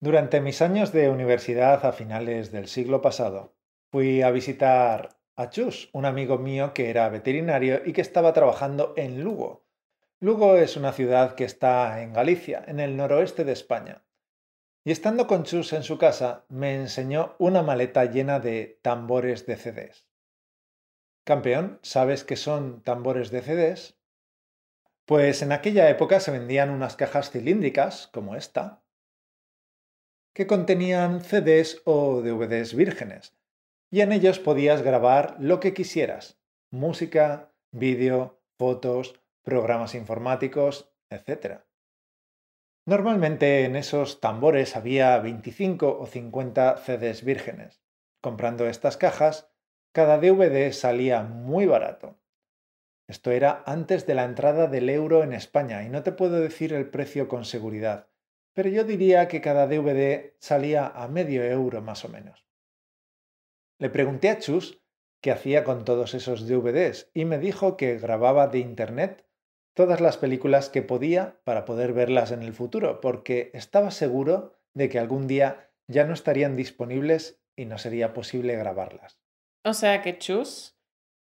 Durante mis años de universidad a finales del siglo pasado, fui a visitar a Chus, un amigo mío que era veterinario y que estaba trabajando en Lugo. Lugo es una ciudad que está en Galicia, en el noroeste de España. Y estando con Chus en su casa, me enseñó una maleta llena de tambores de CDs. Campeón, ¿sabes qué son tambores de CDs? Pues en aquella época se vendían unas cajas cilíndricas, como esta, que contenían CDs o DVDs vírgenes, y en ellos podías grabar lo que quisieras, música, vídeo, fotos, programas informáticos, etc. Normalmente en esos tambores había 25 o 50 CDs vírgenes. Comprando estas cajas, cada DVD salía muy barato. Esto era antes de la entrada del euro en España y no te puedo decir el precio con seguridad, pero yo diría que cada DVD salía a medio euro más o menos. Le pregunté a Chus qué hacía con todos esos DVDs y me dijo que grababa de Internet todas las películas que podía para poder verlas en el futuro, porque estaba seguro de que algún día ya no estarían disponibles y no sería posible grabarlas. O sea que Chus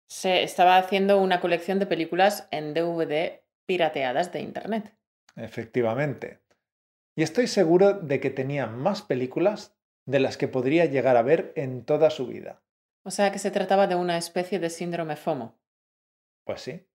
se estaba haciendo una colección de películas en DVD pirateadas de Internet. Efectivamente. Y estoy seguro de que tenía más películas de las que podría llegar a ver en toda su vida. O sea que se trataba de una especie de síndrome FOMO. Pues sí.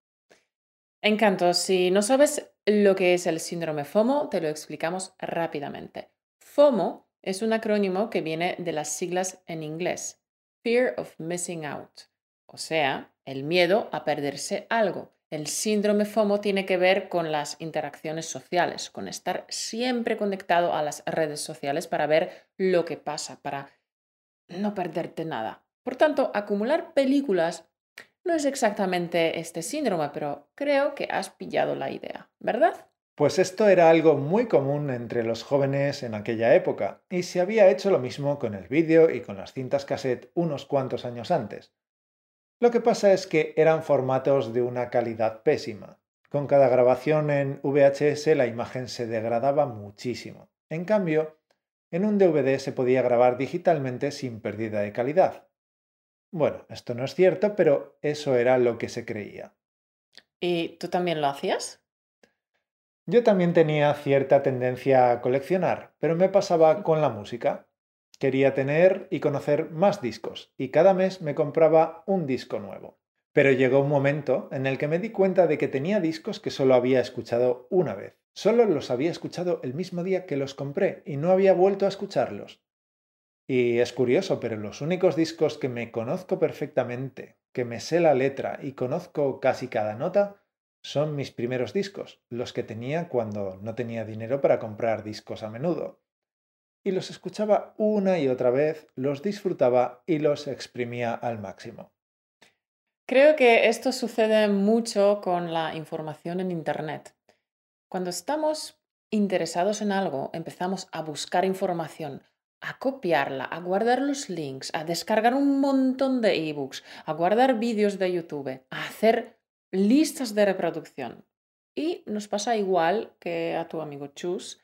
Encanto, si no sabes lo que es el síndrome FOMO, te lo explicamos rápidamente. FOMO es un acrónimo que viene de las siglas en inglés, Fear of Missing Out, o sea, el miedo a perderse algo. El síndrome FOMO tiene que ver con las interacciones sociales, con estar siempre conectado a las redes sociales para ver lo que pasa, para no perderte nada. Por tanto, acumular películas no es exactamente este síndrome, pero creo que has pillado la idea, ¿verdad? Pues esto era algo muy común entre los jóvenes en aquella época, y se había hecho lo mismo con el vídeo y con las cintas cassette unos cuantos años antes. Lo que pasa es que eran formatos de una calidad pésima. Con cada grabación en VHS la imagen se degradaba muchísimo. En cambio, en un DVD se podía grabar digitalmente sin pérdida de calidad. Bueno, esto no es cierto, pero eso era lo que se creía. ¿Y tú también lo hacías? Yo también tenía cierta tendencia a coleccionar, pero me pasaba con la música. Quería tener y conocer más discos y cada mes me compraba un disco nuevo. Pero llegó un momento en el que me di cuenta de que tenía discos que solo había escuchado una vez. Solo los había escuchado el mismo día que los compré y no había vuelto a escucharlos. Y es curioso, pero los únicos discos que me conozco perfectamente, que me sé la letra y conozco casi cada nota, son mis primeros discos, los que tenía cuando no tenía dinero para comprar discos a menudo y los escuchaba una y otra vez, los disfrutaba y los exprimía al máximo. Creo que esto sucede mucho con la información en Internet. Cuando estamos interesados en algo, empezamos a buscar información, a copiarla, a guardar los links, a descargar un montón de ebooks, a guardar vídeos de YouTube, a hacer listas de reproducción. Y nos pasa igual que a tu amigo Chus,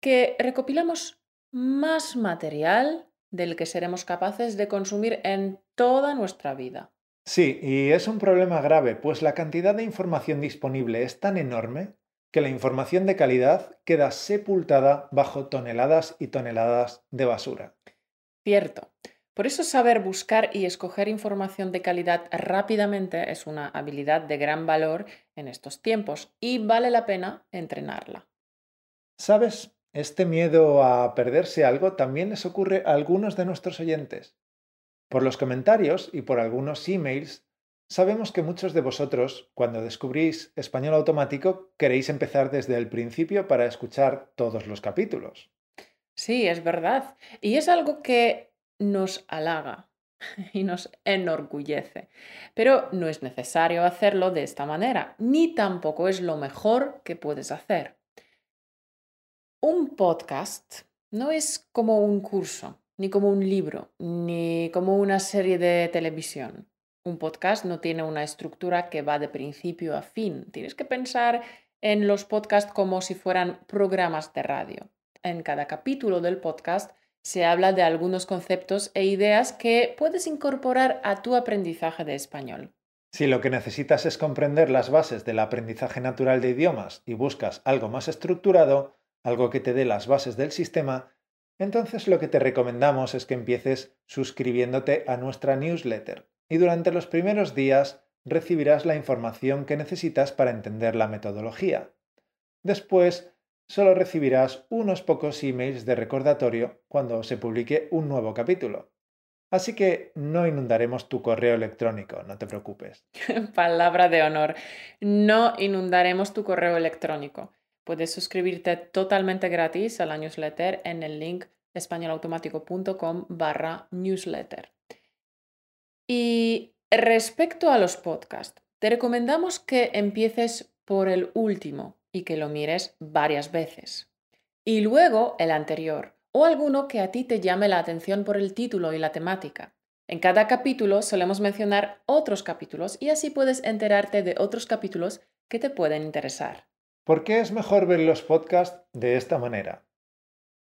que recopilamos más material del que seremos capaces de consumir en toda nuestra vida. Sí, y es un problema grave, pues la cantidad de información disponible es tan enorme que la información de calidad queda sepultada bajo toneladas y toneladas de basura. Cierto. Por eso saber buscar y escoger información de calidad rápidamente es una habilidad de gran valor en estos tiempos y vale la pena entrenarla. ¿Sabes? Este miedo a perderse algo también les ocurre a algunos de nuestros oyentes. Por los comentarios y por algunos emails, sabemos que muchos de vosotros, cuando descubrís español automático, queréis empezar desde el principio para escuchar todos los capítulos. Sí, es verdad. Y es algo que nos halaga y nos enorgullece. Pero no es necesario hacerlo de esta manera, ni tampoco es lo mejor que puedes hacer. Un podcast no es como un curso, ni como un libro, ni como una serie de televisión. Un podcast no tiene una estructura que va de principio a fin. Tienes que pensar en los podcasts como si fueran programas de radio. en cada capítulo del podcast se habla de algunos conceptos e ideas que puedes incorporar a tu aprendizaje de español. Si lo que necesitas es comprender las bases del aprendizaje natural de idiomas y buscas algo más estructurado, algo que te dé las bases del sistema, entonces lo que te recomendamos es que empieces suscribiéndote a nuestra newsletter y durante los primeros días recibirás la información que necesitas para entender la metodología. Después, solo recibirás unos pocos emails de recordatorio cuando se publique un nuevo capítulo. Así que no inundaremos tu correo electrónico, no te preocupes. Palabra de honor, no inundaremos tu correo electrónico. Puedes suscribirte totalmente gratis a la newsletter en el link españolautomático.com barra newsletter. Y respecto a los podcasts, te recomendamos que empieces por el último y que lo mires varias veces. Y luego el anterior, o alguno que a ti te llame la atención por el título y la temática. En cada capítulo solemos mencionar otros capítulos y así puedes enterarte de otros capítulos que te pueden interesar. ¿Por qué es mejor ver los podcasts de esta manera?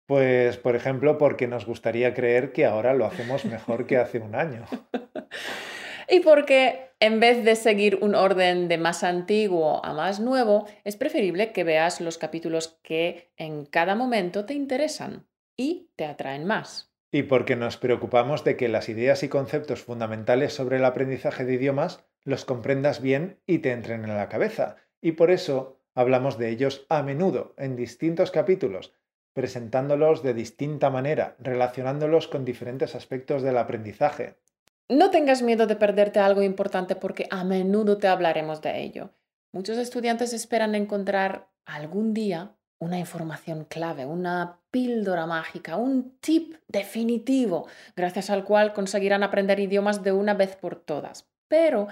Pues, por ejemplo, porque nos gustaría creer que ahora lo hacemos mejor que hace un año. y porque en vez de seguir un orden de más antiguo a más nuevo, es preferible que veas los capítulos que en cada momento te interesan y te atraen más. Y porque nos preocupamos de que las ideas y conceptos fundamentales sobre el aprendizaje de idiomas los comprendas bien y te entren en la cabeza. Y por eso Hablamos de ellos a menudo en distintos capítulos, presentándolos de distinta manera, relacionándolos con diferentes aspectos del aprendizaje. No tengas miedo de perderte algo importante porque a menudo te hablaremos de ello. Muchos estudiantes esperan encontrar algún día una información clave, una píldora mágica, un tip definitivo, gracias al cual conseguirán aprender idiomas de una vez por todas. Pero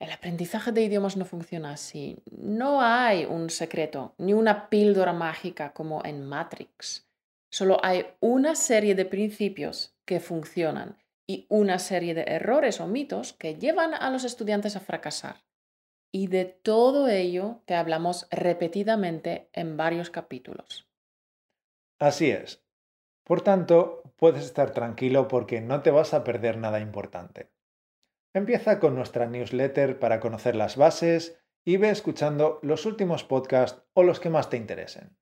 el aprendizaje de idiomas no funciona así. No hay un secreto ni una píldora mágica como en Matrix. Solo hay una serie de principios que funcionan y una serie de errores o mitos que llevan a los estudiantes a fracasar. Y de todo ello te hablamos repetidamente en varios capítulos. Así es. Por tanto, puedes estar tranquilo porque no te vas a perder nada importante. Empieza con nuestra newsletter para conocer las bases y ve escuchando los últimos podcasts o los que más te interesen.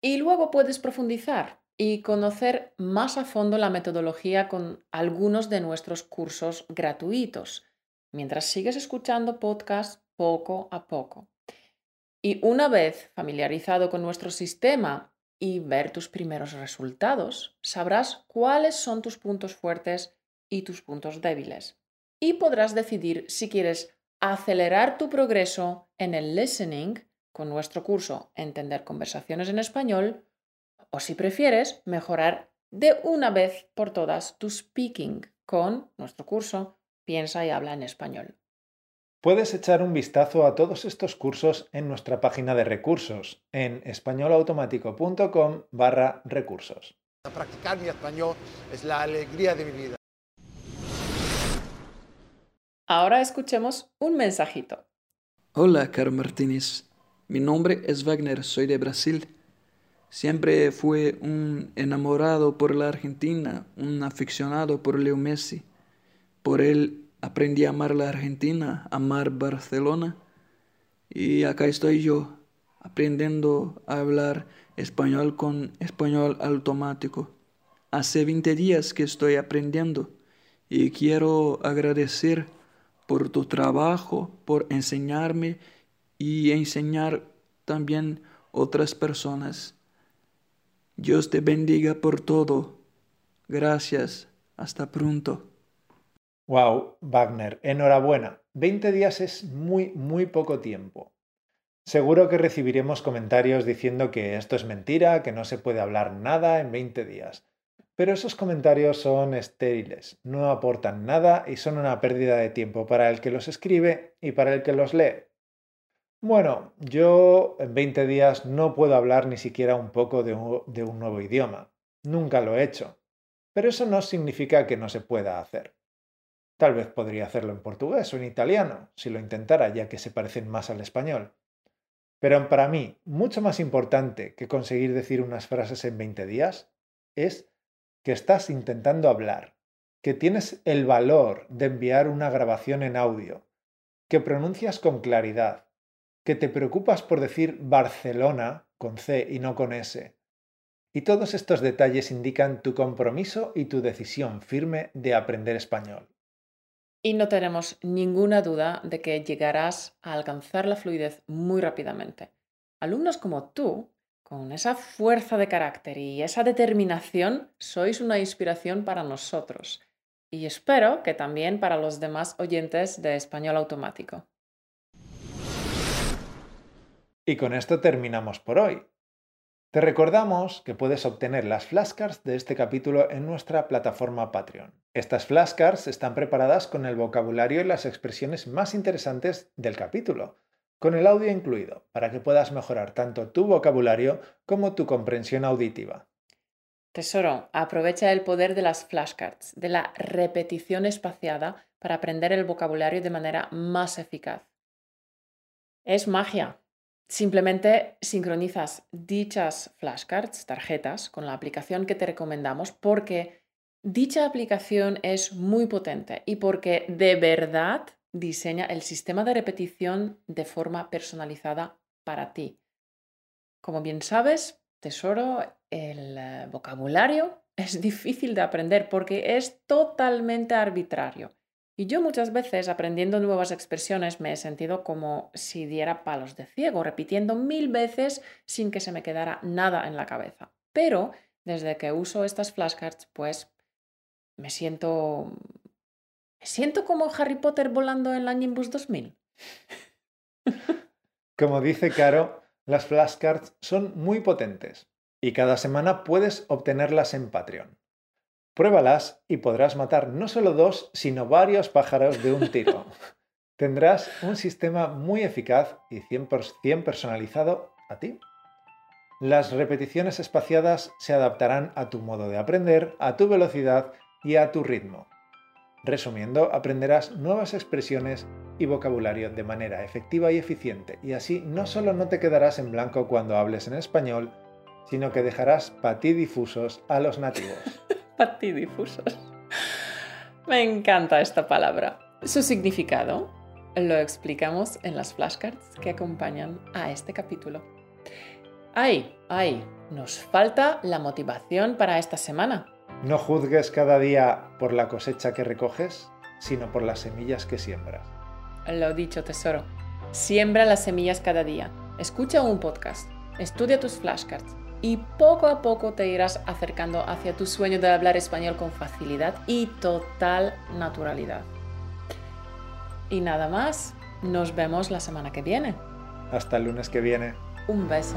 Y luego puedes profundizar y conocer más a fondo la metodología con algunos de nuestros cursos gratuitos, mientras sigues escuchando podcasts poco a poco. Y una vez familiarizado con nuestro sistema y ver tus primeros resultados, sabrás cuáles son tus puntos fuertes y tus puntos débiles y podrás decidir si quieres acelerar tu progreso en el listening con nuestro curso Entender conversaciones en español o si prefieres mejorar de una vez por todas tu speaking con nuestro curso Piensa y habla en español. Puedes echar un vistazo a todos estos cursos en nuestra página de recursos en españolautomático.com barra recursos. Practicar mi español es la alegría de mi vida. Ahora escuchemos un mensajito. Hola, Caro Martínez. Mi nombre es Wagner, soy de Brasil. Siempre fui un enamorado por la Argentina, un aficionado por Leo Messi. Por él aprendí a amar la Argentina, amar Barcelona. Y acá estoy yo, aprendiendo a hablar español con español automático. Hace 20 días que estoy aprendiendo y quiero agradecer por tu trabajo, por enseñarme y enseñar también otras personas. Dios te bendiga por todo. Gracias. Hasta pronto. Wow, Wagner, enhorabuena. 20 días es muy, muy poco tiempo. Seguro que recibiremos comentarios diciendo que esto es mentira, que no se puede hablar nada en 20 días. Pero esos comentarios son estériles, no aportan nada y son una pérdida de tiempo para el que los escribe y para el que los lee. Bueno, yo en 20 días no puedo hablar ni siquiera un poco de un, nuevo idioma. Nunca lo he hecho. Pero eso no significa que no se pueda hacer. Tal vez podría hacerlo en portugués o en italiano, si lo intentara, ya que se parecen más al español. Pero para mí, mucho más importante que conseguir decir unas frases en 20 días es que estás intentando hablar, que tienes el valor de enviar una grabación en audio, que pronuncias con claridad, que te preocupas por decir Barcelona con C y no con S. Y todos estos detalles indican tu compromiso y tu decisión firme de aprender español. Y no tenemos ninguna duda de que llegarás a alcanzar la fluidez muy rápidamente. Alumnos como tú, con esa fuerza de carácter y esa determinación, sois una inspiración para nosotros. Y espero que también para los demás oyentes de español automático. Y con esto terminamos por hoy. Te recordamos que puedes obtener las flashcards de este capítulo en nuestra plataforma Patreon. Estas flashcards están preparadas con el vocabulario y las expresiones más interesantes del capítulo, con el audio incluido, para que puedas mejorar tanto tu vocabulario como tu comprensión auditiva. Tesoro, aprovecha el poder de las flashcards, de la repetición espaciada para aprender el vocabulario de manera más eficaz. Es magia, Simplemente sincronizas dichas flashcards, tarjetas, con la aplicación que te recomendamos porque dicha aplicación es muy potente y porque de verdad diseña el sistema de repetición de forma personalizada para ti. Como bien sabes, tesoro, el eh, vocabulario es difícil de aprender porque es totalmente arbitrario. Y yo muchas veces aprendiendo nuevas expresiones me he sentido como si diera palos de ciego, repitiendo mil veces sin que se me quedara nada en la cabeza. Pero desde que uso estas flashcards, pues me siento... Siento como Harry Potter volando en la Nimbus 2000. Como dice Caro, las flashcards son muy potentes y cada semana puedes obtenerlas en Patreon. Pruébalas y podrás matar no solo dos, sino varios pájaros de un tiro. Tendrás un sistema muy eficaz y 100% personalizado a ti. Las repeticiones espaciadas se adaptarán a tu modo de aprender, a tu velocidad y a tu ritmo. Resumiendo, aprenderás nuevas expresiones y vocabulario de manera efectiva y eficiente, y así no solo no te quedarás en blanco cuando hables en español, sino que dejarás patidifusos a los nativos. patidifusos. Me encanta esta palabra. Su significado lo explicamos en las flashcards que acompañan a este capítulo. ¡Ay! ¡Ay! Nos falta la motivación para esta semana. No juzgues cada día por la cosecha que recoges, sino por las semillas que siembras. Lo dicho, tesoro. Siembra las semillas cada día. Escucha un podcast. Estudia tus flashcards y poco a poco te irás acercando hacia tu sueño de hablar español con facilidad y total naturalidad. Y nada más, nos vemos la semana que viene. Hasta el lunes que viene. Un beso.